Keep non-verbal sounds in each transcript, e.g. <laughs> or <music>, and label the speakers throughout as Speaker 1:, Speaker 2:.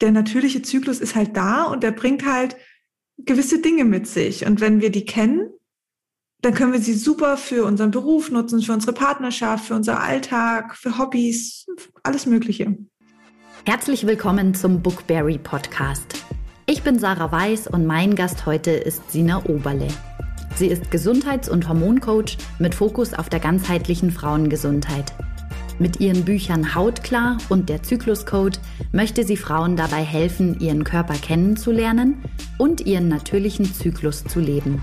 Speaker 1: der natürliche Zyklus ist halt da und der bringt halt gewisse Dinge mit sich. Und wenn wir die kennen, dann können wir sie super für unseren Beruf nutzen, für unsere Partnerschaft, für unser Alltag, für Hobbys, alles Mögliche.
Speaker 2: Herzlich willkommen zum Bookberry Podcast. Ich bin Sarah Weiß und mein Gast heute ist Sina Oberle. Sie ist Gesundheits- und Hormoncoach mit Fokus auf der ganzheitlichen Frauengesundheit. Mit ihren Büchern Hautklar und der Zykluscode möchte sie Frauen dabei helfen, ihren Körper kennenzulernen und ihren natürlichen Zyklus zu leben.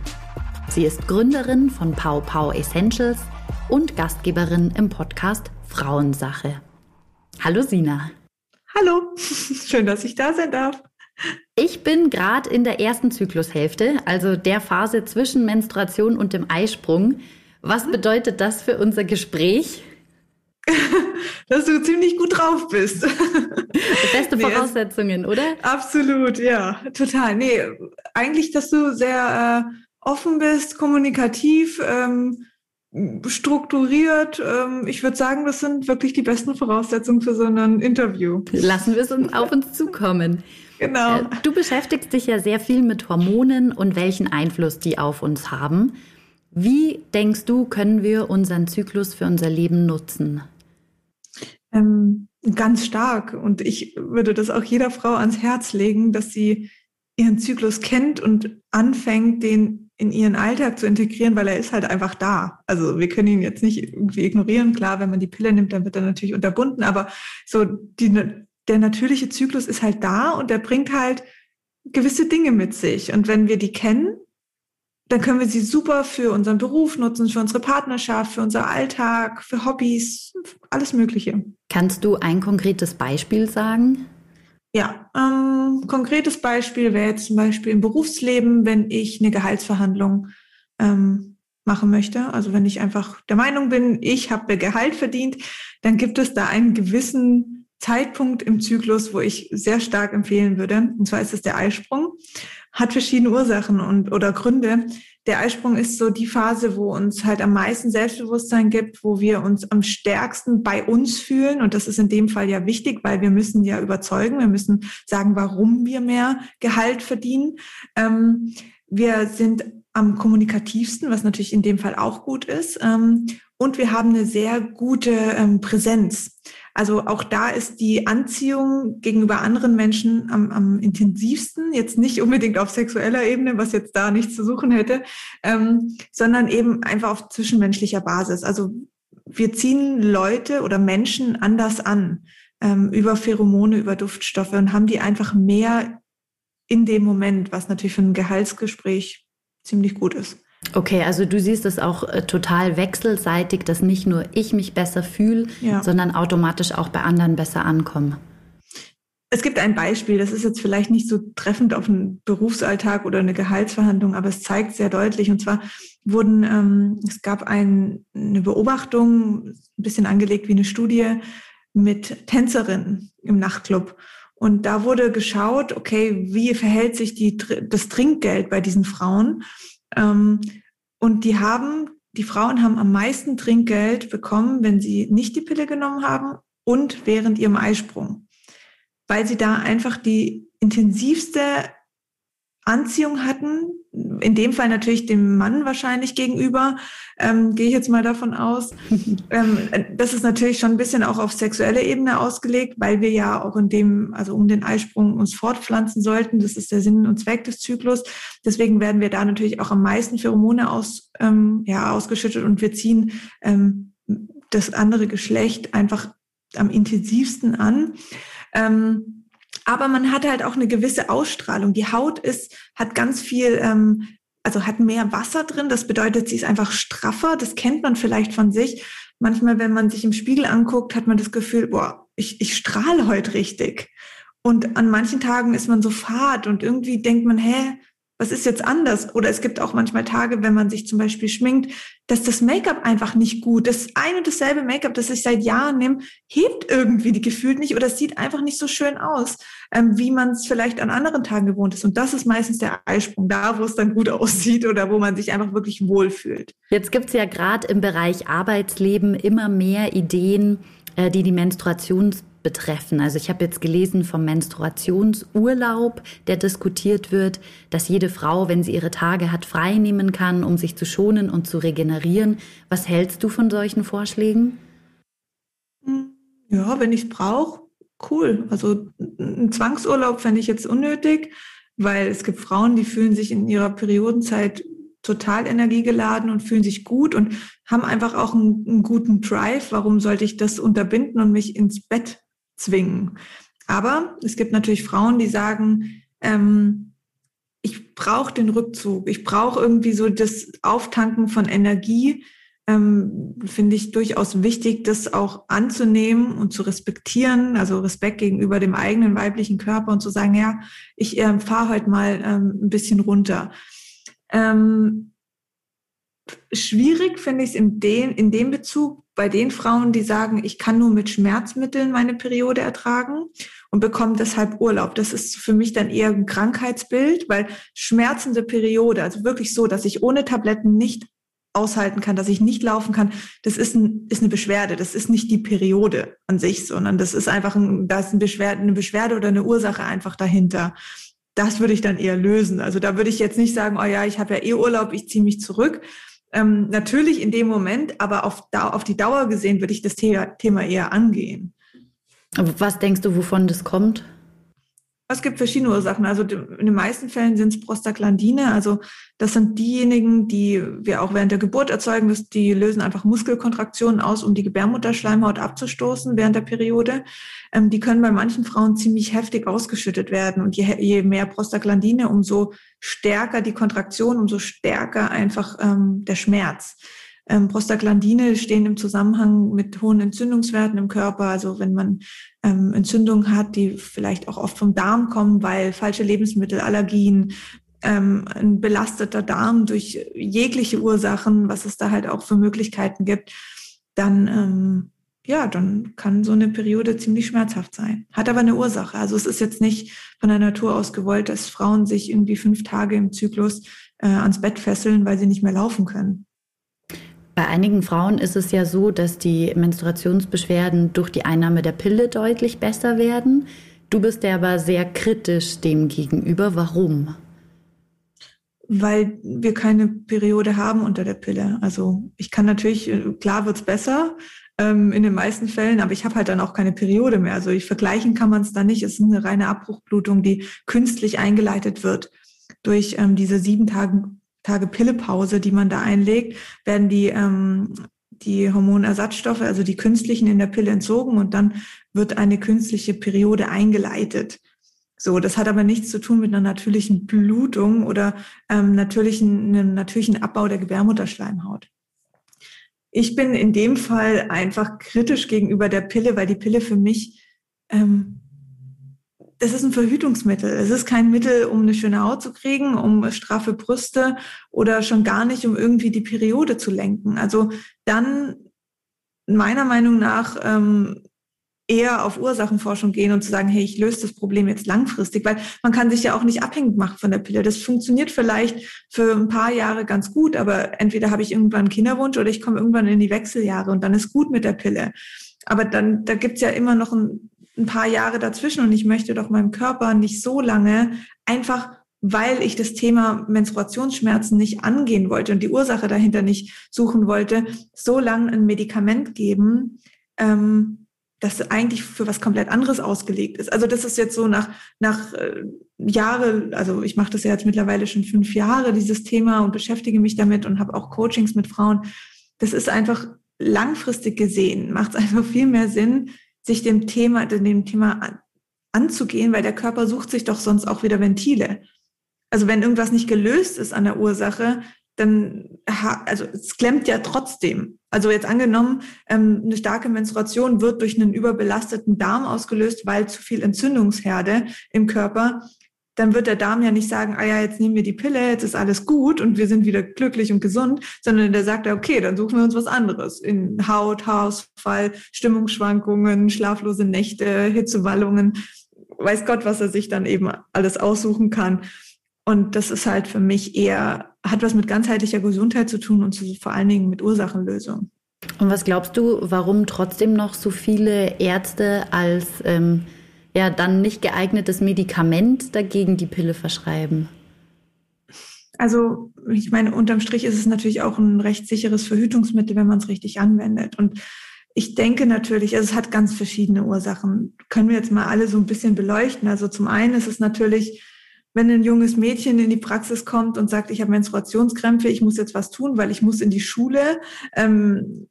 Speaker 2: Sie ist Gründerin von Pau Pau Essentials und Gastgeberin im Podcast Frauensache. Hallo Sina.
Speaker 1: Hallo, <laughs> schön, dass ich da sein darf.
Speaker 2: Ich bin gerade in der ersten Zyklushälfte, also der Phase zwischen Menstruation und dem Eisprung. Was bedeutet das für unser Gespräch? <laughs>
Speaker 1: dass du ziemlich gut drauf bist. <laughs>
Speaker 2: Beste Voraussetzungen, nee, oder?
Speaker 1: Absolut, ja, total. Nee, eigentlich, dass du sehr äh, offen bist, kommunikativ, ähm, strukturiert. Ähm, ich würde sagen, das sind wirklich die besten Voraussetzungen für so ein Interview.
Speaker 2: Lassen wir es uns auf uns zukommen. Genau. Äh, du beschäftigst dich ja sehr viel mit Hormonen und welchen Einfluss die auf uns haben. Wie denkst du, können wir unseren Zyklus für unser Leben nutzen?
Speaker 1: Ähm, ganz stark. Und ich würde das auch jeder Frau ans Herz legen, dass sie ihren Zyklus kennt und anfängt, den in ihren Alltag zu integrieren, weil er ist halt einfach da. Also wir können ihn jetzt nicht irgendwie ignorieren. Klar, wenn man die Pille nimmt, dann wird er natürlich unterbunden, aber so die, der natürliche Zyklus ist halt da und der bringt halt gewisse Dinge mit sich. Und wenn wir die kennen, dann können wir sie super für unseren Beruf nutzen, für unsere Partnerschaft, für unser Alltag, für Hobbys, alles Mögliche.
Speaker 2: Kannst du ein konkretes Beispiel sagen?
Speaker 1: Ja, ähm, konkretes Beispiel wäre jetzt zum Beispiel im Berufsleben, wenn ich eine Gehaltsverhandlung ähm, machen möchte. Also wenn ich einfach der Meinung bin, ich habe Gehalt verdient, dann gibt es da einen gewissen Zeitpunkt im Zyklus, wo ich sehr stark empfehlen würde. Und zwar ist es der Eisprung hat verschiedene Ursachen und oder Gründe. Der Eisprung ist so die Phase, wo uns halt am meisten Selbstbewusstsein gibt, wo wir uns am stärksten bei uns fühlen. Und das ist in dem Fall ja wichtig, weil wir müssen ja überzeugen, wir müssen sagen, warum wir mehr Gehalt verdienen. Ähm, wir sind am kommunikativsten, was natürlich in dem Fall auch gut ist. Ähm, und wir haben eine sehr gute ähm, Präsenz. Also auch da ist die Anziehung gegenüber anderen Menschen am, am intensivsten, jetzt nicht unbedingt auf sexueller Ebene, was jetzt da nichts zu suchen hätte, ähm, sondern eben einfach auf zwischenmenschlicher Basis. Also wir ziehen Leute oder Menschen anders an ähm, über Pheromone, über Duftstoffe und haben die einfach mehr in dem Moment, was natürlich für ein Gehaltsgespräch ziemlich gut ist.
Speaker 2: Okay, also du siehst es auch äh, total wechselseitig, dass nicht nur ich mich besser fühle, ja. sondern automatisch auch bei anderen besser ankomme.
Speaker 1: Es gibt ein Beispiel, das ist jetzt vielleicht nicht so treffend auf einen Berufsalltag oder eine Gehaltsverhandlung, aber es zeigt sehr deutlich. Und zwar wurden, ähm, es gab ein, eine Beobachtung, ein bisschen angelegt wie eine Studie mit Tänzerinnen im Nachtclub. Und da wurde geschaut, okay, wie verhält sich die, das Trinkgeld bei diesen Frauen? Ähm, und die haben, die Frauen haben am meisten Trinkgeld bekommen, wenn sie nicht die Pille genommen haben und während ihrem Eisprung, weil sie da einfach die intensivste Anziehung hatten, in dem Fall natürlich dem Mann wahrscheinlich gegenüber, ähm, gehe ich jetzt mal davon aus. <laughs> ähm, das ist natürlich schon ein bisschen auch auf sexuelle Ebene ausgelegt, weil wir ja auch in dem, also um den Eisprung uns fortpflanzen sollten. Das ist der Sinn und Zweck des Zyklus. Deswegen werden wir da natürlich auch am meisten Pheromone aus, ähm, ja, ausgeschüttet und wir ziehen ähm, das andere Geschlecht einfach am intensivsten an. Ähm, aber man hat halt auch eine gewisse Ausstrahlung. Die Haut ist, hat ganz viel, ähm, also hat mehr Wasser drin. Das bedeutet, sie ist einfach straffer. Das kennt man vielleicht von sich. Manchmal, wenn man sich im Spiegel anguckt, hat man das Gefühl, boah, ich, ich strahle heute richtig. Und an manchen Tagen ist man so fad und irgendwie denkt man, hä, was ist jetzt anders? Oder es gibt auch manchmal Tage, wenn man sich zum Beispiel schminkt, dass das Make-up einfach nicht gut. Das ein und dasselbe Make-up, das ich seit Jahren nehme, hebt irgendwie die gefühlt nicht oder es sieht einfach nicht so schön aus, ähm, wie man es vielleicht an anderen Tagen gewohnt ist. Und das ist meistens der Eisprung, da wo es dann gut <laughs> aussieht oder wo man sich einfach wirklich wohlfühlt.
Speaker 2: Jetzt gibt es ja gerade im Bereich Arbeitsleben immer mehr Ideen, äh, die die Menstruations betreffen. Also ich habe jetzt gelesen vom Menstruationsurlaub, der diskutiert wird, dass jede Frau, wenn sie ihre Tage hat, frei nehmen kann, um sich zu schonen und zu regenerieren. Was hältst du von solchen Vorschlägen?
Speaker 1: Ja, wenn ich es brauche, cool. Also ein Zwangsurlaub fände ich jetzt unnötig, weil es gibt Frauen, die fühlen sich in ihrer Periodenzeit total energiegeladen und fühlen sich gut und haben einfach auch einen, einen, guten Drive. Warum sollte ich das unterbinden und mich ins Bett zwingen? Aber es gibt natürlich Frauen, die sagen, ähm, ich brauche den Rückzug, ich brauche irgendwie so das Auftanken von Energie. Ähm, Finde ich durchaus wichtig, das auch anzunehmen und zu respektieren, also Respekt gegenüber dem eigenen weiblichen Körper und zu sagen, ja, ich äh, fahre heute mal ähm, ein bisschen runter. Ähm, schwierig finde ich es in, den, in dem Bezug bei den Frauen, die sagen, ich kann nur mit Schmerzmitteln meine Periode ertragen und bekomme deshalb Urlaub. Das ist für mich dann eher ein Krankheitsbild, weil schmerzende Periode, also wirklich so, dass ich ohne Tabletten nicht aushalten kann, dass ich nicht laufen kann, das ist, ein, ist eine Beschwerde. Das ist nicht die Periode an sich, sondern das ist einfach ein, da ist ein Beschwerde, eine Beschwerde oder eine Ursache einfach dahinter das würde ich dann eher lösen. Also da würde ich jetzt nicht sagen, oh ja, ich habe ja eh Urlaub, ich ziehe mich zurück. Ähm, natürlich in dem Moment, aber auf, auf die Dauer gesehen würde ich das Thema eher angehen.
Speaker 2: Was denkst du, wovon das kommt?
Speaker 1: Es gibt verschiedene Ursachen. Also in den meisten Fällen sind es Prostaglandine. Also das sind diejenigen, die wir auch während der Geburt erzeugen. Die lösen einfach Muskelkontraktionen aus, um die Gebärmutterschleimhaut abzustoßen während der Periode. Ähm, die können bei manchen Frauen ziemlich heftig ausgeschüttet werden. Und je, mehr Prostaglandine, umso stärker die Kontraktion, umso stärker einfach ähm, der Schmerz. Ähm, Prostaglandine stehen im Zusammenhang mit hohen Entzündungswerten im Körper. Also wenn man ähm, Entzündungen hat, die vielleicht auch oft vom Darm kommen, weil falsche Lebensmittel, Allergien, ähm, ein belasteter Darm durch jegliche Ursachen, was es da halt auch für Möglichkeiten gibt, dann ähm, ja, dann kann so eine Periode ziemlich schmerzhaft sein. Hat aber eine Ursache. Also es ist jetzt nicht von der Natur aus gewollt, dass Frauen sich irgendwie fünf Tage im Zyklus äh, ans Bett fesseln, weil sie nicht mehr laufen können.
Speaker 2: Bei einigen Frauen ist es ja so, dass die Menstruationsbeschwerden durch die Einnahme der Pille deutlich besser werden. Du bist ja aber sehr kritisch dem gegenüber. Warum?
Speaker 1: Weil wir keine Periode haben unter der Pille. Also ich kann natürlich, klar wird's besser ähm, in den meisten Fällen, aber ich habe halt dann auch keine Periode mehr. Also ich vergleichen kann man es da nicht. Es ist eine reine Abbruchblutung, die künstlich eingeleitet wird durch ähm, diese sieben Tage Tage Pillepause, die man da einlegt, werden die, ähm, die Hormonersatzstoffe, also die künstlichen in der Pille entzogen und dann wird eine künstliche Periode eingeleitet. So, das hat aber nichts zu tun mit einer natürlichen Blutung oder ähm, natürlichen, einem natürlichen Abbau der Gebärmutterschleimhaut. Ich bin in dem Fall einfach kritisch gegenüber der Pille, weil die Pille für mich ähm, das ist ein Verhütungsmittel. Es ist kein Mittel, um eine schöne Haut zu kriegen, um straffe Brüste oder schon gar nicht, um irgendwie die Periode zu lenken. Also dann meiner Meinung nach ähm, eher auf Ursachenforschung gehen und zu sagen, hey, ich löse das Problem jetzt langfristig, weil man kann sich ja auch nicht abhängig machen von der Pille. Das funktioniert vielleicht für ein paar Jahre ganz gut, aber entweder habe ich irgendwann einen Kinderwunsch oder ich komme irgendwann in die Wechseljahre und dann ist gut mit der Pille. Aber dann, da gibt's ja immer noch ein ein paar Jahre dazwischen und ich möchte doch meinem Körper nicht so lange einfach weil ich das Thema Menstruationsschmerzen nicht angehen wollte und die Ursache dahinter nicht suchen wollte, so lange ein Medikament geben, ähm, das eigentlich für was komplett anderes ausgelegt ist. Also das ist jetzt so nach, nach äh, Jahre, also ich mache das ja jetzt mittlerweile schon fünf Jahre, dieses Thema und beschäftige mich damit und habe auch Coachings mit Frauen. Das ist einfach langfristig gesehen, macht es <laughs> einfach viel mehr Sinn, sich dem Thema, dem Thema anzugehen, weil der Körper sucht sich doch sonst auch wieder Ventile. Also wenn irgendwas nicht gelöst ist an der Ursache, dann, also es klemmt ja trotzdem. Also jetzt angenommen, ähm, eine starke Menstruation wird durch einen überbelasteten Darm ausgelöst, weil zu viel Entzündungsherde im Körper dann wird der Darm ja nicht sagen, ah ja, jetzt nehmen wir die Pille, jetzt ist alles gut und wir sind wieder glücklich und gesund, sondern der sagt, okay, dann suchen wir uns was anderes. In Haut, Haarausfall, Stimmungsschwankungen, schlaflose Nächte, Hitzewallungen, weiß Gott, was er sich dann eben alles aussuchen kann. Und das ist halt für mich eher, hat was mit ganzheitlicher Gesundheit zu tun und zu, vor allen Dingen mit Ursachenlösung.
Speaker 2: Und was glaubst du, warum trotzdem noch so viele Ärzte als ähm, ja dann nicht geeignetes Medikament dagegen die Pille verschreiben?
Speaker 1: Also ich meine, unterm Strich ist es natürlich auch ein recht sicheres Verhütungsmittel, wenn man es richtig anwendet. Und ich denke natürlich, also es hat ganz verschiedene Ursachen. Können wir jetzt mal alle so ein bisschen beleuchten. Also zum einen ist es natürlich, wenn ein junges Mädchen in die Praxis kommt und sagt, ich habe Menstruationskrämpfe, ich muss jetzt was tun, weil ich muss in die Schule. Ähm,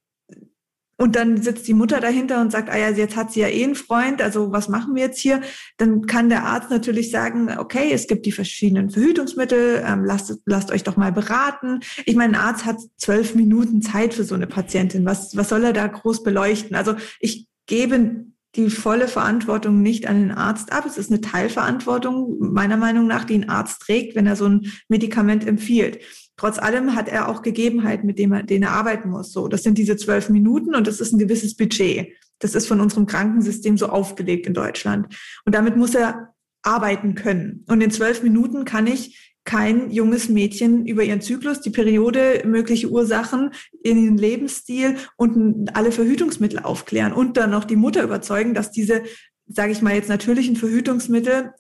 Speaker 1: und dann sitzt die Mutter dahinter und sagt, ah ja, jetzt hat sie ja eh einen Freund, also was machen wir jetzt hier? Dann kann der Arzt natürlich sagen, okay, es gibt die verschiedenen Verhütungsmittel, ähm, lasst, lasst euch doch mal beraten. Ich meine, ein Arzt hat zwölf Minuten Zeit für so eine Patientin. Was, was soll er da groß beleuchten? Also ich gebe die volle Verantwortung nicht an den Arzt ab. Es ist eine Teilverantwortung, meiner Meinung nach, die ein Arzt trägt, wenn er so ein Medikament empfiehlt. Trotz allem hat er auch Gegebenheiten, mit denen er, denen er arbeiten muss. So, das sind diese zwölf Minuten und das ist ein gewisses Budget. Das ist von unserem Krankensystem so aufgelegt in Deutschland. Und damit muss er arbeiten können. Und in zwölf Minuten kann ich kein junges Mädchen über ihren Zyklus, die Periode, mögliche Ursachen, ihren Lebensstil und alle Verhütungsmittel aufklären und dann noch die Mutter überzeugen, dass diese, sage ich mal jetzt natürlichen Verhütungsmittel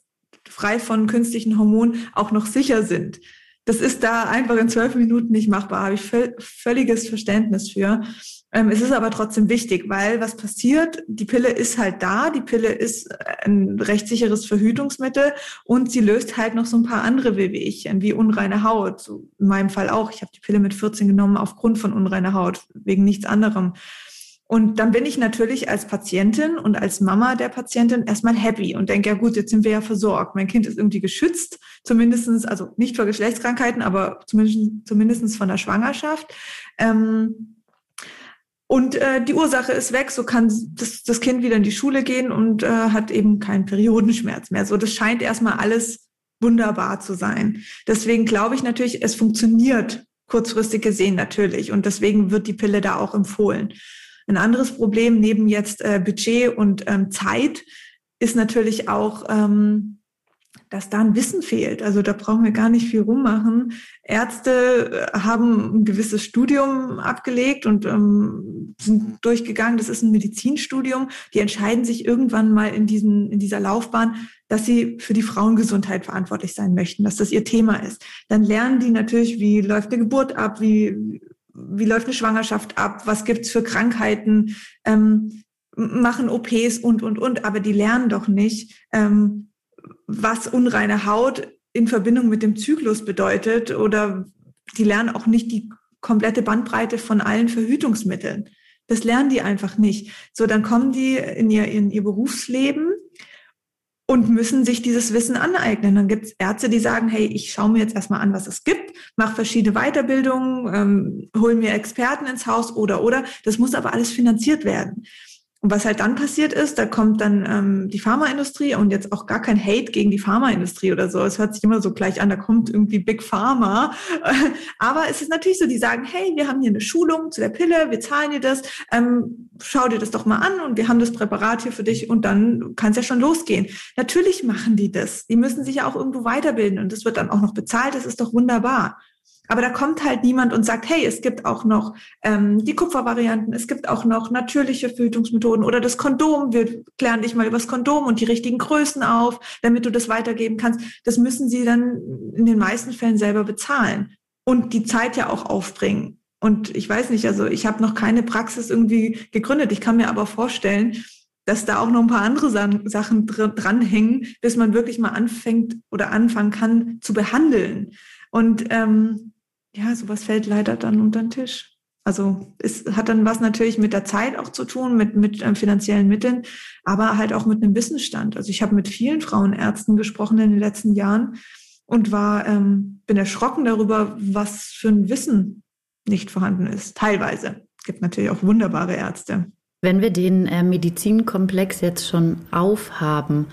Speaker 1: frei von künstlichen Hormonen auch noch sicher sind. Das ist da einfach in zwölf Minuten nicht machbar, habe ich völliges Verständnis für. Ähm, es ist aber trotzdem wichtig, weil was passiert? Die Pille ist halt da, die Pille ist ein recht sicheres Verhütungsmittel und sie löst halt noch so ein paar andere Wehwehchen, wie unreine Haut. So in meinem Fall auch. Ich habe die Pille mit 14 genommen aufgrund von unreiner Haut, wegen nichts anderem. Und dann bin ich natürlich als Patientin und als Mama der Patientin erstmal happy und denke, ja gut, jetzt sind wir ja versorgt. Mein Kind ist irgendwie geschützt, zumindestens, also nicht vor Geschlechtskrankheiten, aber zumindest, zumindest von der Schwangerschaft. Ähm, und äh, die Ursache ist weg, so kann das, das Kind wieder in die Schule gehen und äh, hat eben keinen Periodenschmerz mehr. So, das scheint erstmal alles wunderbar zu sein. Deswegen glaube ich natürlich, es funktioniert kurzfristig gesehen natürlich. Und deswegen wird die Pille da auch empfohlen. Ein anderes Problem neben jetzt äh, Budget und ähm, Zeit ist natürlich auch, ähm, dass da ein Wissen fehlt. Also da brauchen wir gar nicht viel rummachen. Ärzte äh, haben ein gewisses Studium abgelegt und ähm, sind durchgegangen. Das ist ein Medizinstudium. Die entscheiden sich irgendwann mal in, diesen, in dieser Laufbahn, dass sie für die Frauengesundheit verantwortlich sein möchten, dass das ihr Thema ist. Dann lernen die natürlich, wie läuft eine Geburt ab, wie wie läuft eine Schwangerschaft ab, was gibt's für Krankheiten, ähm, machen OPs und, und, und, aber die lernen doch nicht, ähm, was unreine Haut in Verbindung mit dem Zyklus bedeutet oder die lernen auch nicht die komplette Bandbreite von allen Verhütungsmitteln. Das lernen die einfach nicht. So, dann kommen die in ihr, in ihr Berufsleben und müssen sich dieses Wissen aneignen. Dann gibt es Ärzte, die sagen, hey, ich schaue mir jetzt erstmal an, was es gibt, mache verschiedene Weiterbildungen, ähm, hol mir Experten ins Haus oder oder. Das muss aber alles finanziert werden. Und was halt dann passiert ist, da kommt dann ähm, die Pharmaindustrie und jetzt auch gar kein Hate gegen die Pharmaindustrie oder so. Es hört sich immer so gleich an, da kommt irgendwie Big Pharma. <laughs> Aber es ist natürlich so, die sagen, hey, wir haben hier eine Schulung zu der Pille, wir zahlen dir das, ähm, schau dir das doch mal an und wir haben das Präparat hier für dich und dann kann es ja schon losgehen. Natürlich machen die das. Die müssen sich ja auch irgendwo weiterbilden und das wird dann auch noch bezahlt, das ist doch wunderbar. Aber da kommt halt niemand und sagt, hey, es gibt auch noch ähm, die Kupfervarianten, es gibt auch noch natürliche Verhütungsmethoden oder das Kondom. Wir klären dich mal über das Kondom und die richtigen Größen auf, damit du das weitergeben kannst. Das müssen sie dann in den meisten Fällen selber bezahlen und die Zeit ja auch aufbringen. Und ich weiß nicht, also ich habe noch keine Praxis irgendwie gegründet. Ich kann mir aber vorstellen, dass da auch noch ein paar andere Sachen dranhängen, bis man wirklich mal anfängt oder anfangen kann zu behandeln. Und ähm, ja, sowas fällt leider dann unter den Tisch. Also es hat dann was natürlich mit der Zeit auch zu tun, mit, mit ähm, finanziellen Mitteln, aber halt auch mit einem Wissensstand. Also ich habe mit vielen Frauenärzten gesprochen in den letzten Jahren und war, ähm, bin erschrocken darüber, was für ein Wissen nicht vorhanden ist. Teilweise. Es gibt natürlich auch wunderbare Ärzte.
Speaker 2: Wenn wir den äh, Medizinkomplex jetzt schon aufhaben,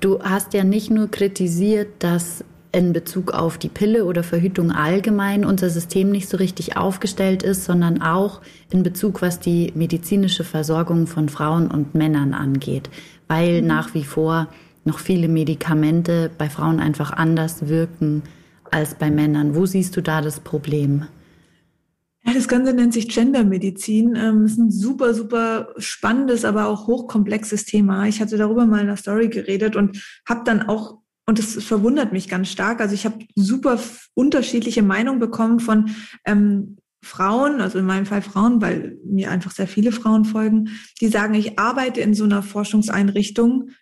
Speaker 2: du hast ja nicht nur kritisiert, dass in Bezug auf die Pille oder Verhütung allgemein unser System nicht so richtig aufgestellt ist, sondern auch in Bezug, was die medizinische Versorgung von Frauen und Männern angeht, weil mhm. nach wie vor noch viele Medikamente bei Frauen einfach anders wirken als bei Männern. Wo siehst du da das Problem?
Speaker 1: Ja, das Ganze nennt sich Gendermedizin. Ähm, ist ein super, super spannendes, aber auch hochkomplexes Thema. Ich hatte darüber mal in einer Story geredet und habe dann auch, und das verwundert mich ganz stark, also ich habe super unterschiedliche Meinungen bekommen von ähm, Frauen, also in meinem Fall Frauen, weil mir einfach sehr viele Frauen folgen, die sagen, ich arbeite in so einer Forschungseinrichtung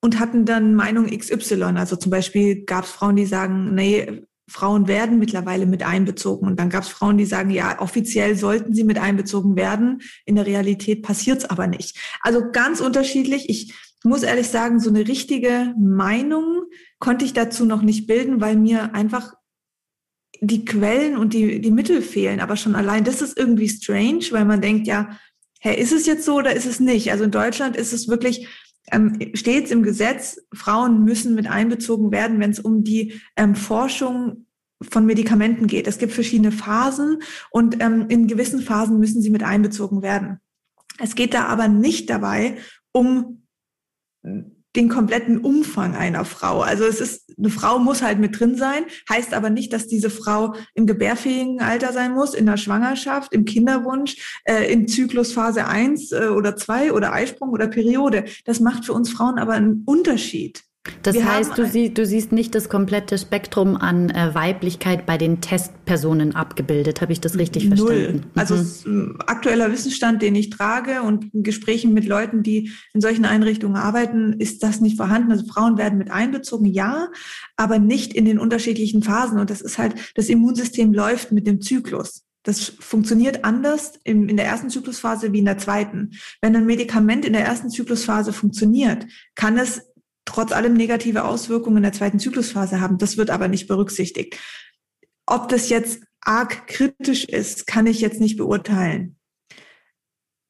Speaker 1: und hatten dann Meinung XY. Also zum Beispiel gab es Frauen, die sagen, nee, Frauen werden mittlerweile mit einbezogen. Und dann gab es Frauen, die sagen, ja, offiziell sollten sie mit einbezogen werden. In der Realität passiert es aber nicht. Also ganz unterschiedlich. Ich muss ehrlich sagen, so eine richtige Meinung konnte ich dazu noch nicht bilden, weil mir einfach die Quellen und die, die Mittel fehlen. Aber schon allein das ist irgendwie strange, weil man denkt, ja, hä, ist es jetzt so oder ist es nicht? Also in Deutschland ist es wirklich ähm, stets im Gesetz, Frauen müssen mit einbezogen werden, wenn es um die ähm, Forschung von Medikamenten geht. Es gibt verschiedene Phasen und ähm, in gewissen Phasen müssen sie mit einbezogen werden. Es geht da aber nicht dabei um den kompletten Umfang einer Frau. Also es ist, eine Frau muss halt mit drin sein, heißt aber nicht, dass diese Frau im gebärfähigen Alter sein muss, in der Schwangerschaft, im Kinderwunsch, äh, in Zyklusphase 1 äh, oder 2 oder Eisprung oder Periode. Das macht für uns Frauen aber einen Unterschied.
Speaker 2: Das Wir heißt, du, sie, du, siehst nicht das komplette Spektrum an äh, Weiblichkeit bei den Testpersonen abgebildet. Habe ich das richtig Null. verstanden?
Speaker 1: Mhm. Also ähm, aktueller Wissensstand, den ich trage und in Gesprächen mit Leuten, die in solchen Einrichtungen arbeiten, ist das nicht vorhanden. Also Frauen werden mit einbezogen, ja, aber nicht in den unterschiedlichen Phasen. Und das ist halt, das Immunsystem läuft mit dem Zyklus. Das funktioniert anders in, in der ersten Zyklusphase wie in der zweiten. Wenn ein Medikament in der ersten Zyklusphase funktioniert, kann es trotz allem negative Auswirkungen in der zweiten Zyklusphase haben. Das wird aber nicht berücksichtigt. Ob das jetzt arg kritisch ist, kann ich jetzt nicht beurteilen.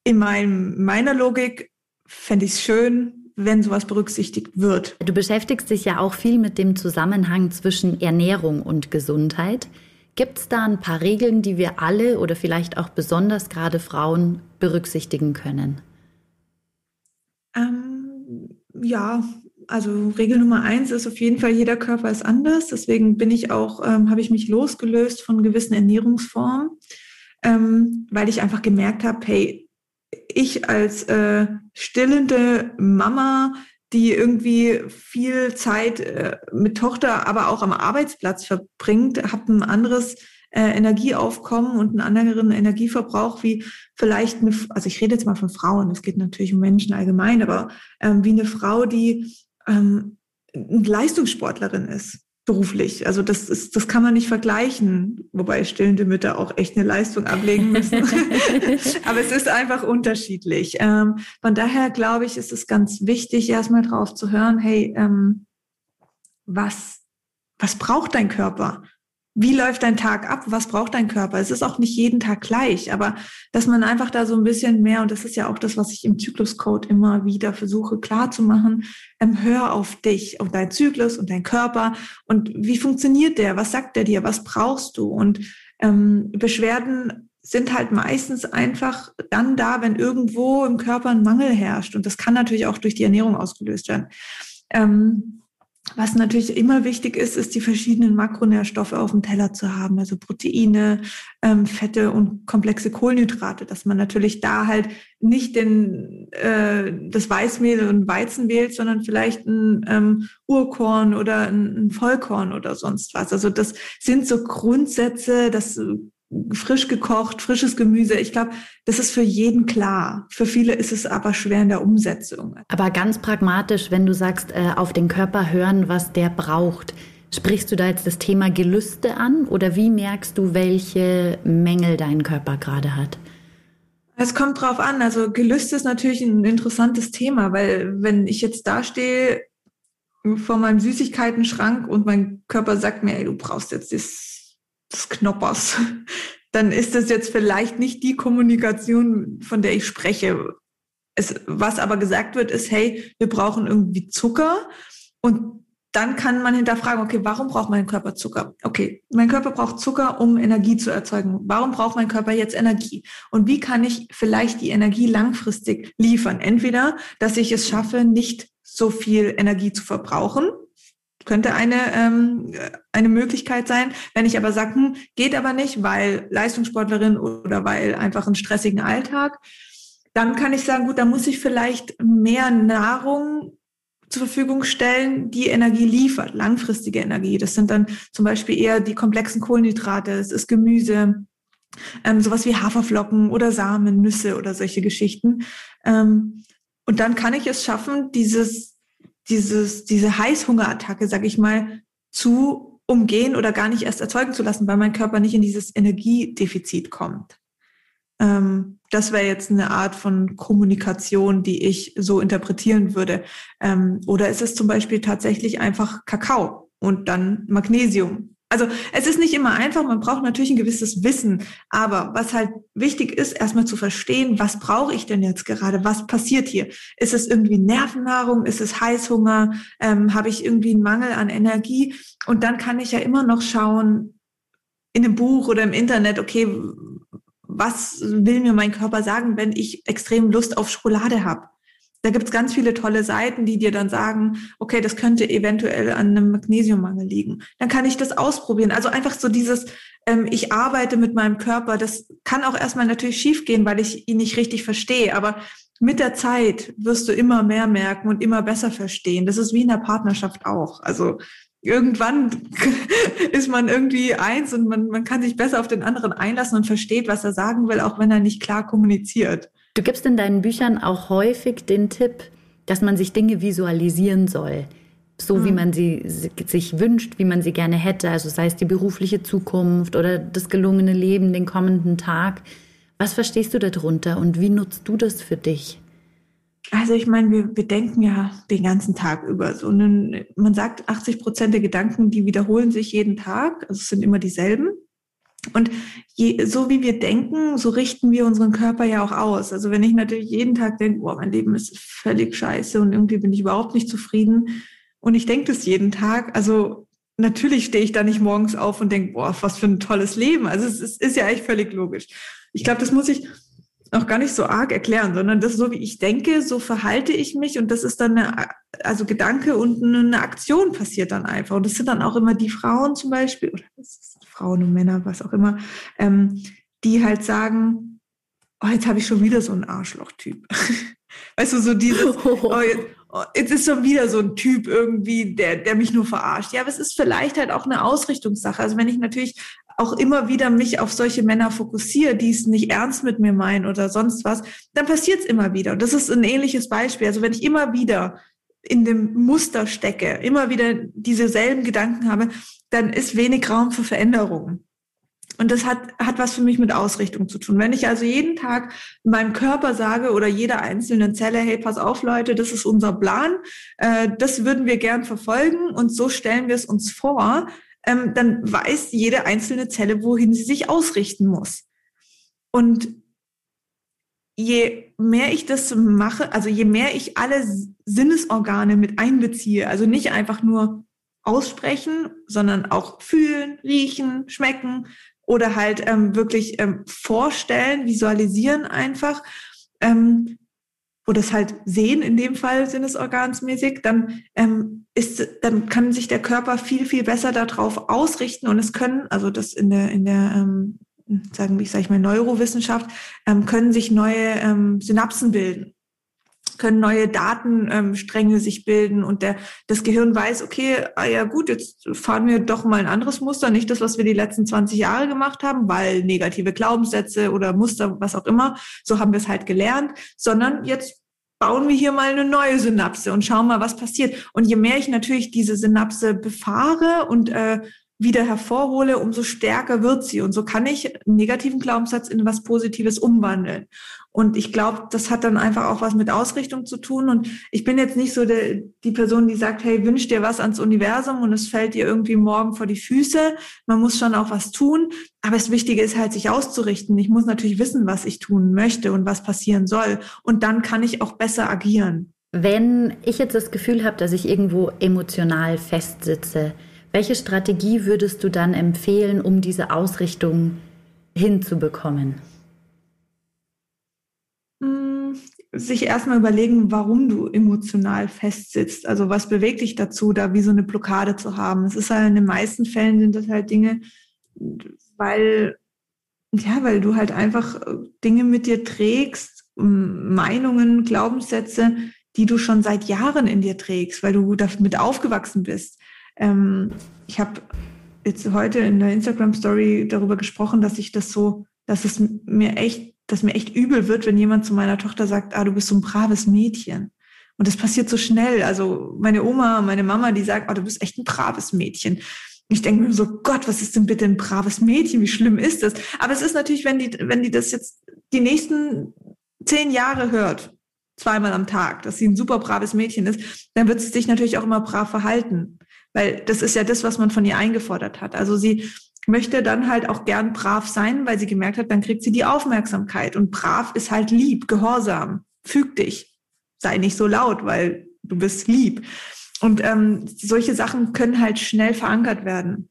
Speaker 1: In meinem, meiner Logik fände ich es schön, wenn sowas berücksichtigt wird.
Speaker 2: Du beschäftigst dich ja auch viel mit dem Zusammenhang zwischen Ernährung und Gesundheit. Gibt es da ein paar Regeln, die wir alle oder vielleicht auch besonders gerade Frauen berücksichtigen können?
Speaker 1: Ähm, ja, also Regel Nummer eins ist auf jeden Fall, jeder Körper ist anders. Deswegen bin ich auch, ähm, habe ich mich losgelöst von gewissen Ernährungsformen, ähm, weil ich einfach gemerkt habe, hey, ich als äh, stillende Mama, die irgendwie viel Zeit äh, mit Tochter, aber auch am Arbeitsplatz verbringt, habe ein anderes äh, Energieaufkommen und einen anderen Energieverbrauch wie vielleicht eine, also ich rede jetzt mal von Frauen, es geht natürlich um Menschen allgemein, aber ähm, wie eine Frau, die ähm, Leistungssportlerin ist beruflich. Also das ist, das kann man nicht vergleichen, wobei stillende Mütter auch echt eine Leistung ablegen müssen. <laughs> Aber es ist einfach unterschiedlich. Ähm, von daher glaube ich, ist es ganz wichtig, erstmal drauf zu hören, hey, ähm, was, was braucht dein Körper? Wie läuft dein Tag ab? Was braucht dein Körper? Es ist auch nicht jeden Tag gleich, aber dass man einfach da so ein bisschen mehr, und das ist ja auch das, was ich im Zykluscode immer wieder versuche klar zu machen, ähm, hör auf dich, auf deinen Zyklus und dein Körper und wie funktioniert der? Was sagt der dir? Was brauchst du? Und ähm, Beschwerden sind halt meistens einfach dann da, wenn irgendwo im Körper ein Mangel herrscht. Und das kann natürlich auch durch die Ernährung ausgelöst werden. Ähm, was natürlich immer wichtig ist, ist die verschiedenen Makronährstoffe auf dem Teller zu haben, also Proteine, ähm, Fette und komplexe Kohlenhydrate, dass man natürlich da halt nicht den, äh, das Weißmehl und Weizen wählt, sondern vielleicht ein ähm, Urkorn oder ein, ein Vollkorn oder sonst was. Also das sind so Grundsätze, das frisch gekocht, frisches Gemüse. Ich glaube, das ist für jeden klar. Für viele ist es aber schwer in der Umsetzung.
Speaker 2: Aber ganz pragmatisch, wenn du sagst, äh, auf den Körper hören, was der braucht. Sprichst du da jetzt das Thema Gelüste an oder wie merkst du, welche Mängel dein Körper gerade hat?
Speaker 1: Es kommt drauf an. Also Gelüste ist natürlich ein interessantes Thema, weil wenn ich jetzt dastehe vor meinem Süßigkeitenschrank und mein Körper sagt mir, ey, du brauchst jetzt das Knoppers, dann ist das jetzt vielleicht nicht die Kommunikation, von der ich spreche. Es, was aber gesagt wird, ist, hey, wir brauchen irgendwie Zucker und dann kann man hinterfragen, okay, warum braucht mein Körper Zucker? Okay, mein Körper braucht Zucker, um Energie zu erzeugen. Warum braucht mein Körper jetzt Energie? Und wie kann ich vielleicht die Energie langfristig liefern? Entweder, dass ich es schaffe, nicht so viel Energie zu verbrauchen, könnte eine, ähm, eine Möglichkeit sein. Wenn ich aber sage, hm, geht aber nicht, weil Leistungssportlerin oder weil einfach einen stressigen Alltag, dann kann ich sagen, gut, da muss ich vielleicht mehr Nahrung zur Verfügung stellen, die Energie liefert, langfristige Energie. Das sind dann zum Beispiel eher die komplexen Kohlenhydrate, es ist Gemüse, ähm, sowas wie Haferflocken oder Samen, Nüsse oder solche Geschichten. Ähm, und dann kann ich es schaffen, dieses, dieses, diese Heißhungerattacke, sag ich mal, zu umgehen oder gar nicht erst erzeugen zu lassen, weil mein Körper nicht in dieses Energiedefizit kommt. Ähm, das wäre jetzt eine Art von Kommunikation, die ich so interpretieren würde. Ähm, oder ist es zum Beispiel tatsächlich einfach Kakao und dann Magnesium also es ist nicht immer einfach, man braucht natürlich ein gewisses Wissen, aber was halt wichtig ist, erstmal zu verstehen, was brauche ich denn jetzt gerade, was passiert hier? Ist es irgendwie Nervennahrung, ist es Heißhunger, ähm, habe ich irgendwie einen Mangel an Energie? Und dann kann ich ja immer noch schauen in einem Buch oder im Internet, okay, was will mir mein Körper sagen, wenn ich extrem Lust auf Schokolade habe? Da gibt es ganz viele tolle Seiten, die dir dann sagen, okay, das könnte eventuell an einem Magnesiummangel liegen. Dann kann ich das ausprobieren. Also einfach so dieses, ähm, ich arbeite mit meinem Körper, das kann auch erstmal natürlich schiefgehen, weil ich ihn nicht richtig verstehe. Aber mit der Zeit wirst du immer mehr merken und immer besser verstehen. Das ist wie in der Partnerschaft auch. Also irgendwann <laughs> ist man irgendwie eins und man, man kann sich besser auf den anderen einlassen und versteht, was er sagen will, auch wenn er nicht klar kommuniziert.
Speaker 2: Du gibst in deinen Büchern auch häufig den Tipp, dass man sich Dinge visualisieren soll. So mhm. wie man sie sich wünscht, wie man sie gerne hätte. Also sei es die berufliche Zukunft oder das gelungene Leben, den kommenden Tag. Was verstehst du darunter und wie nutzt du das für dich?
Speaker 1: Also ich meine, wir, wir denken ja den ganzen Tag über. So einen, man sagt, 80 Prozent der Gedanken, die wiederholen sich jeden Tag. Also es sind immer dieselben. Und je, so wie wir denken, so richten wir unseren Körper ja auch aus. Also wenn ich natürlich jeden Tag denke, boah, mein Leben ist völlig scheiße und irgendwie bin ich überhaupt nicht zufrieden und ich denke das jeden Tag, also natürlich stehe ich da nicht morgens auf und denke, boah, was für ein tolles Leben. Also es ist, ist ja eigentlich völlig logisch. Ich glaube, das muss ich auch gar nicht so arg erklären, sondern das so wie ich denke, so verhalte ich mich und das ist dann eine, also Gedanke und eine Aktion passiert dann einfach. Und das sind dann auch immer die Frauen zum Beispiel, oder das ist Frauen und Männer, was auch immer, ähm, die halt sagen, oh, jetzt habe ich schon wieder so einen Arschloch-Typ. <laughs> weißt du, so dieses, <laughs> oh, jetzt, oh, jetzt, ist schon wieder so ein Typ irgendwie, der, der mich nur verarscht. Ja, aber es ist vielleicht halt auch eine Ausrichtungssache. Also wenn ich natürlich auch immer wieder mich auf solche Männer fokussiere, die es nicht ernst mit mir meinen oder sonst was, dann passiert es immer wieder. Und das ist ein ähnliches Beispiel. Also wenn ich immer wieder in dem Muster stecke, immer wieder diese selben Gedanken habe, dann ist wenig Raum für Veränderungen. Und das hat, hat was für mich mit Ausrichtung zu tun. Wenn ich also jeden Tag meinem Körper sage oder jeder einzelnen Zelle, hey, pass auf, Leute, das ist unser Plan, äh, das würden wir gern verfolgen und so stellen wir es uns vor, ähm, dann weiß jede einzelne Zelle, wohin sie sich ausrichten muss. Und je mehr ich das mache, also je mehr ich alle Sinnesorgane mit einbeziehe, also nicht einfach nur aussprechen, sondern auch fühlen, riechen, schmecken oder halt ähm, wirklich ähm, vorstellen, visualisieren einfach ähm, oder es halt sehen in dem Fall sinnesorgansmäßig, dann ähm, ist, dann kann sich der Körper viel viel besser darauf ausrichten und es können, also das in der in der ähm, sagen, ich sage ich mal Neurowissenschaft, ähm, können sich neue ähm, Synapsen bilden können neue Datenstränge sich bilden und der, das Gehirn weiß, okay, ah ja gut, jetzt fahren wir doch mal ein anderes Muster, nicht das, was wir die letzten 20 Jahre gemacht haben, weil negative Glaubenssätze oder Muster, was auch immer, so haben wir es halt gelernt, sondern jetzt bauen wir hier mal eine neue Synapse und schauen mal, was passiert. Und je mehr ich natürlich diese Synapse befahre und äh, wieder hervorhole, umso stärker wird sie. Und so kann ich einen negativen Glaubenssatz in was Positives umwandeln. Und ich glaube, das hat dann einfach auch was mit Ausrichtung zu tun. Und ich bin jetzt nicht so der, die Person, die sagt, hey, wünsch dir was ans Universum und es fällt dir irgendwie morgen vor die Füße. Man muss schon auch was tun. Aber das Wichtige ist halt, sich auszurichten. Ich muss natürlich wissen, was ich tun möchte und was passieren soll. Und dann kann ich auch besser agieren.
Speaker 2: Wenn ich jetzt das Gefühl habe, dass ich irgendwo emotional festsitze, welche Strategie würdest du dann empfehlen, um diese Ausrichtung hinzubekommen?
Speaker 1: Hm, sich erstmal überlegen, warum du emotional festsitzt. Also was bewegt dich dazu, da wie so eine Blockade zu haben. Es ist halt in den meisten Fällen sind das halt Dinge, weil, ja, weil du halt einfach Dinge mit dir trägst, Meinungen, Glaubenssätze, die du schon seit Jahren in dir trägst, weil du damit aufgewachsen bist. Ähm, ich habe jetzt heute in der Instagram Story darüber gesprochen, dass ich das so, dass es mir echt, dass mir echt übel wird, wenn jemand zu meiner Tochter sagt, ah, du bist so ein braves Mädchen. Und das passiert so schnell. Also meine Oma, meine Mama, die sagt, oh, du bist echt ein braves Mädchen. Ich denke mir so, Gott, was ist denn bitte ein braves Mädchen? Wie schlimm ist das? Aber es ist natürlich, wenn die, wenn die das jetzt die nächsten zehn Jahre hört, zweimal am Tag, dass sie ein super braves Mädchen ist, dann wird sie sich natürlich auch immer brav verhalten. Weil das ist ja das, was man von ihr eingefordert hat. Also sie möchte dann halt auch gern brav sein, weil sie gemerkt hat, dann kriegt sie die Aufmerksamkeit. Und brav ist halt lieb, gehorsam, füg dich, sei nicht so laut, weil du bist lieb. Und ähm, solche Sachen können halt schnell verankert werden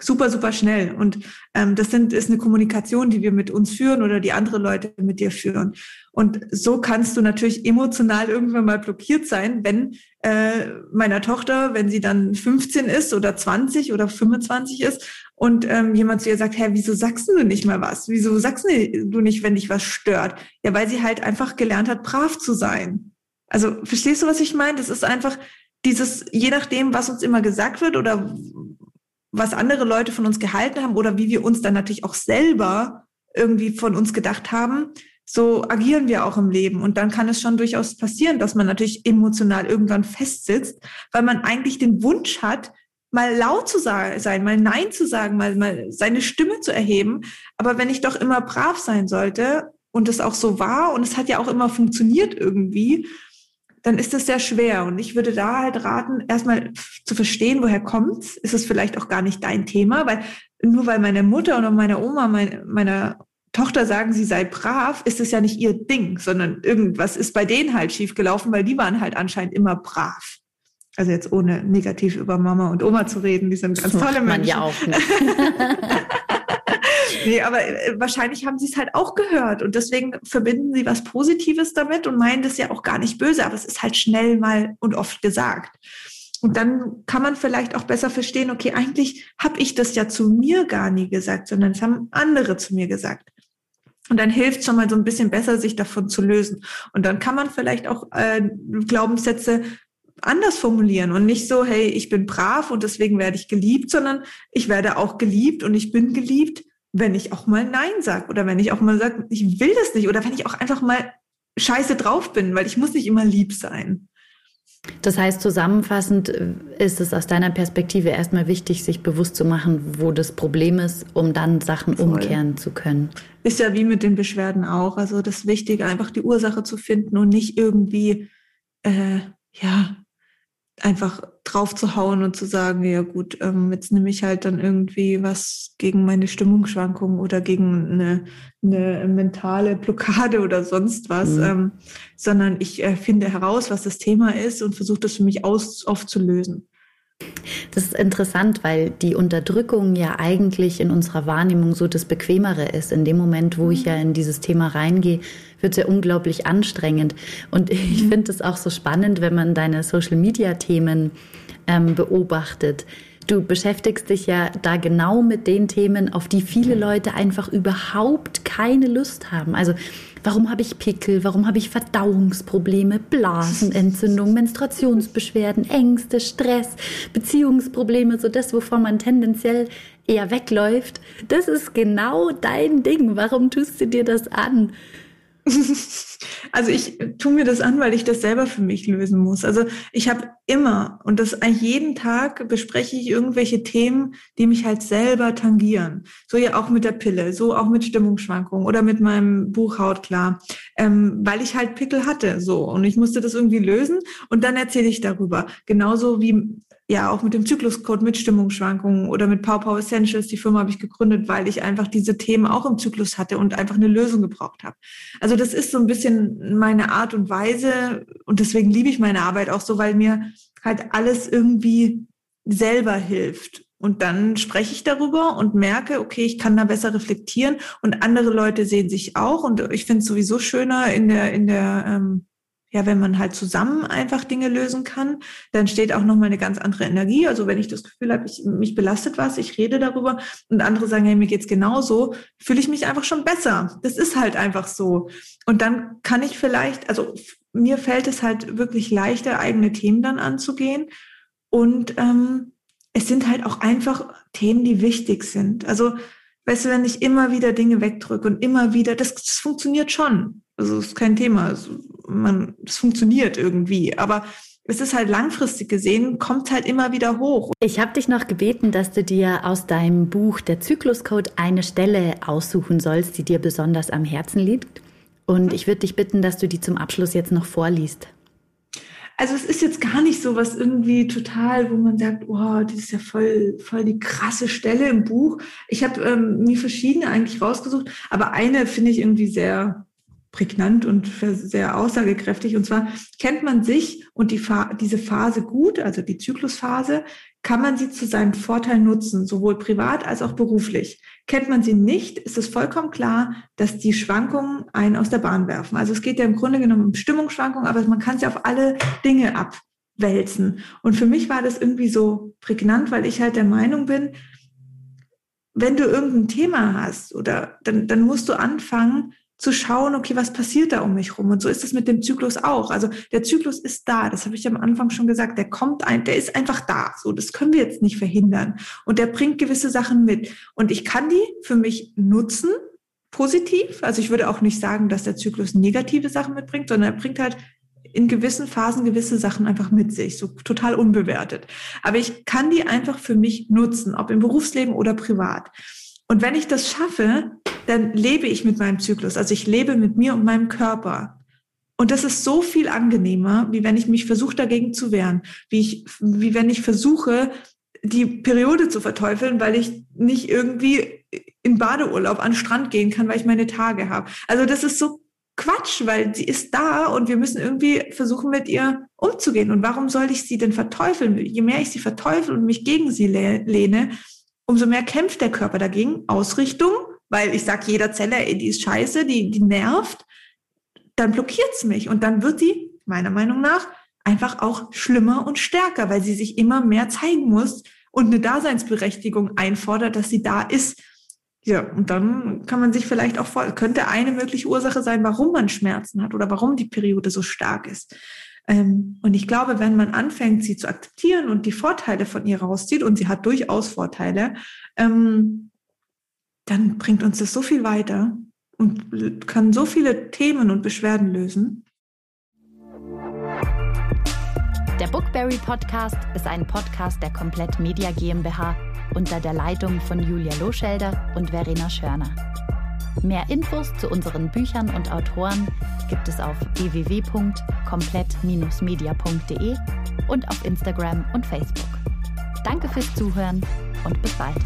Speaker 1: super, super schnell. Und ähm, das sind, ist eine Kommunikation, die wir mit uns führen oder die andere Leute mit dir führen. Und so kannst du natürlich emotional irgendwann mal blockiert sein, wenn äh, meiner Tochter, wenn sie dann 15 ist oder 20 oder 25 ist und ähm, jemand zu ihr sagt, hä, wieso sagst du nicht mal was? Wieso sagst du nicht, wenn dich was stört? Ja, weil sie halt einfach gelernt hat, brav zu sein. Also verstehst du, was ich meine? Das ist einfach dieses, je nachdem, was uns immer gesagt wird oder was andere Leute von uns gehalten haben oder wie wir uns dann natürlich auch selber irgendwie von uns gedacht haben, so agieren wir auch im Leben. Und dann kann es schon durchaus passieren, dass man natürlich emotional irgendwann festsitzt, weil man eigentlich den Wunsch hat, mal laut zu sein, mal Nein zu sagen, mal, mal seine Stimme zu erheben. Aber wenn ich doch immer brav sein sollte und es auch so war und es hat ja auch immer funktioniert irgendwie, dann ist es sehr schwer. Und ich würde da halt raten, erstmal zu verstehen, woher kommt's. Ist es vielleicht auch gar nicht dein Thema, weil nur weil meine Mutter oder meine Oma meine, meiner Tochter sagen, sie sei brav, ist es ja nicht ihr Ding, sondern irgendwas ist bei denen halt schiefgelaufen, weil die waren halt anscheinend immer brav. Also jetzt ohne negativ über Mama und Oma zu reden, die sind ganz tolle Menschen. Man ja auch nicht. <laughs> Nee, aber äh, wahrscheinlich haben sie es halt auch gehört und deswegen verbinden sie was Positives damit und meinen das ja auch gar nicht böse, aber es ist halt schnell mal und oft gesagt. Und dann kann man vielleicht auch besser verstehen, okay, eigentlich habe ich das ja zu mir gar nie gesagt, sondern es haben andere zu mir gesagt. Und dann hilft schon mal so ein bisschen besser, sich davon zu lösen. Und dann kann man vielleicht auch äh, Glaubenssätze anders formulieren und nicht so, hey, ich bin brav und deswegen werde ich geliebt, sondern ich werde auch geliebt und ich bin geliebt, wenn ich auch mal Nein sage oder wenn ich auch mal sage, ich will das nicht oder wenn ich auch einfach mal scheiße drauf bin, weil ich muss nicht immer lieb sein.
Speaker 2: Das heißt, zusammenfassend äh, ist es aus deiner Perspektive erstmal wichtig, sich bewusst zu machen, wo das Problem ist, um dann Sachen Voll. umkehren zu können.
Speaker 1: Ist ja wie mit den Beschwerden auch. Also das Wichtige, einfach die Ursache zu finden und nicht irgendwie, äh, ja, einfach drauf zu hauen und zu sagen, ja gut, ähm, jetzt nehme ich halt dann irgendwie was gegen meine Stimmungsschwankungen oder gegen eine, eine mentale Blockade <laughs> oder sonst was, mhm. ähm, sondern ich äh, finde heraus, was das Thema ist und versuche das für mich aus, aufzulösen.
Speaker 2: Das ist interessant, weil die Unterdrückung ja eigentlich in unserer Wahrnehmung so das Bequemere ist. In dem Moment, wo ich ja in dieses Thema reingehe, wird es ja unglaublich anstrengend. Und ich mhm. finde es auch so spannend, wenn man deine Social-Media-Themen ähm, beobachtet. Du beschäftigst dich ja da genau mit den Themen, auf die viele Leute einfach überhaupt keine Lust haben. Also Warum habe ich Pickel? Warum habe ich Verdauungsprobleme, Blasenentzündung, Menstruationsbeschwerden, Ängste, Stress, Beziehungsprobleme, so das, wovon man tendenziell eher wegläuft? Das ist genau dein Ding. Warum tust du dir das an? <laughs>
Speaker 1: Also ich tue mir das an, weil ich das selber für mich lösen muss. Also ich habe immer und das eigentlich jeden Tag bespreche ich irgendwelche Themen, die mich halt selber tangieren. So ja auch mit der Pille, so auch mit Stimmungsschwankungen oder mit meinem Buch Haut klar, ähm, weil ich halt Pickel hatte so und ich musste das irgendwie lösen und dann erzähle ich darüber. Genauso wie ja auch mit dem Zykluscode, mit Stimmungsschwankungen oder mit Pow Pow Essentials. Die Firma habe ich gegründet, weil ich einfach diese Themen auch im Zyklus hatte und einfach eine Lösung gebraucht habe. Also das ist so ein bisschen meine Art und Weise und deswegen liebe ich meine Arbeit auch so, weil mir halt alles irgendwie selber hilft. Und dann spreche ich darüber und merke, okay, ich kann da besser reflektieren und andere Leute sehen sich auch. Und ich finde es sowieso schöner in der, in der, ähm, ja, wenn man halt zusammen einfach Dinge lösen kann, dann steht auch nochmal eine ganz andere Energie. Also wenn ich das Gefühl habe, ich, mich belastet was, ich rede darüber und andere sagen, hey, mir geht's genauso, fühle ich mich einfach schon besser. Das ist halt einfach so. Und dann kann ich vielleicht, also mir fällt es halt wirklich leichter, eigene Themen dann anzugehen. Und ähm, es sind halt auch einfach Themen, die wichtig sind. Also, weißt du, wenn ich immer wieder Dinge wegdrücke und immer wieder, das, das funktioniert schon. Also, es ist kein Thema. Man, es funktioniert irgendwie. Aber es ist halt langfristig gesehen, kommt halt immer wieder hoch.
Speaker 2: Ich habe dich noch gebeten, dass du dir aus deinem Buch Der Zykluscode eine Stelle aussuchen sollst, die dir besonders am Herzen liegt. Und ich würde dich bitten, dass du die zum Abschluss jetzt noch vorliest.
Speaker 1: Also es ist jetzt gar nicht so was irgendwie total, wo man sagt, oh, das ist ja voll, voll die krasse Stelle im Buch. Ich habe ähm, mir verschiedene eigentlich rausgesucht, aber eine finde ich irgendwie sehr prägnant und sehr aussagekräftig. Und zwar kennt man sich und die diese Phase gut, also die Zyklusphase, kann man sie zu seinem Vorteil nutzen, sowohl privat als auch beruflich. Kennt man sie nicht, ist es vollkommen klar, dass die Schwankungen einen aus der Bahn werfen. Also es geht ja im Grunde genommen um Stimmungsschwankungen, aber man kann sie auf alle Dinge abwälzen. Und für mich war das irgendwie so prägnant, weil ich halt der Meinung bin, wenn du irgendein Thema hast oder dann, dann musst du anfangen, zu schauen, okay, was passiert da um mich rum? Und so ist es mit dem Zyklus auch. Also der Zyklus ist da, das habe ich am Anfang schon gesagt, der kommt ein, der ist einfach da. So, das können wir jetzt nicht verhindern. Und der bringt gewisse Sachen mit. Und ich kann die für mich nutzen, positiv. Also ich würde auch nicht sagen, dass der Zyklus negative Sachen mitbringt, sondern er bringt halt in gewissen Phasen gewisse Sachen einfach mit sich, so total unbewertet. Aber ich kann die einfach für mich nutzen, ob im Berufsleben oder privat. Und wenn ich das schaffe, dann lebe ich mit meinem Zyklus. Also ich lebe mit mir und meinem Körper. Und das ist so viel angenehmer, wie wenn ich mich versuche, dagegen zu wehren. Wie, ich, wie wenn ich versuche, die Periode zu verteufeln, weil ich nicht irgendwie in Badeurlaub an den Strand gehen kann, weil ich meine Tage habe. Also das ist so Quatsch, weil sie ist da und wir müssen irgendwie versuchen, mit ihr umzugehen. Und warum soll ich sie denn verteufeln? Je mehr ich sie verteufel und mich gegen sie lehne, umso mehr kämpft der Körper dagegen. Ausrichtung, weil ich sage jeder Zelle, ey, die ist scheiße, die, die nervt, dann blockiert es mich und dann wird sie, meiner Meinung nach, einfach auch schlimmer und stärker, weil sie sich immer mehr zeigen muss und eine Daseinsberechtigung einfordert, dass sie da ist. Ja, und dann kann man sich vielleicht auch vor, könnte eine mögliche Ursache sein, warum man Schmerzen hat oder warum die Periode so stark ist. Ähm, und ich glaube, wenn man anfängt, sie zu akzeptieren und die Vorteile von ihr rauszieht, und sie hat durchaus Vorteile, ähm, dann bringt uns das so viel weiter und kann so viele Themen und Beschwerden lösen.
Speaker 2: Der Bookberry Podcast ist ein Podcast der Komplett Media GmbH unter der Leitung von Julia Loschelder und Verena Schörner. Mehr Infos zu unseren Büchern und Autoren gibt es auf www.komplett-media.de und auf Instagram und Facebook. Danke fürs Zuhören und bis bald.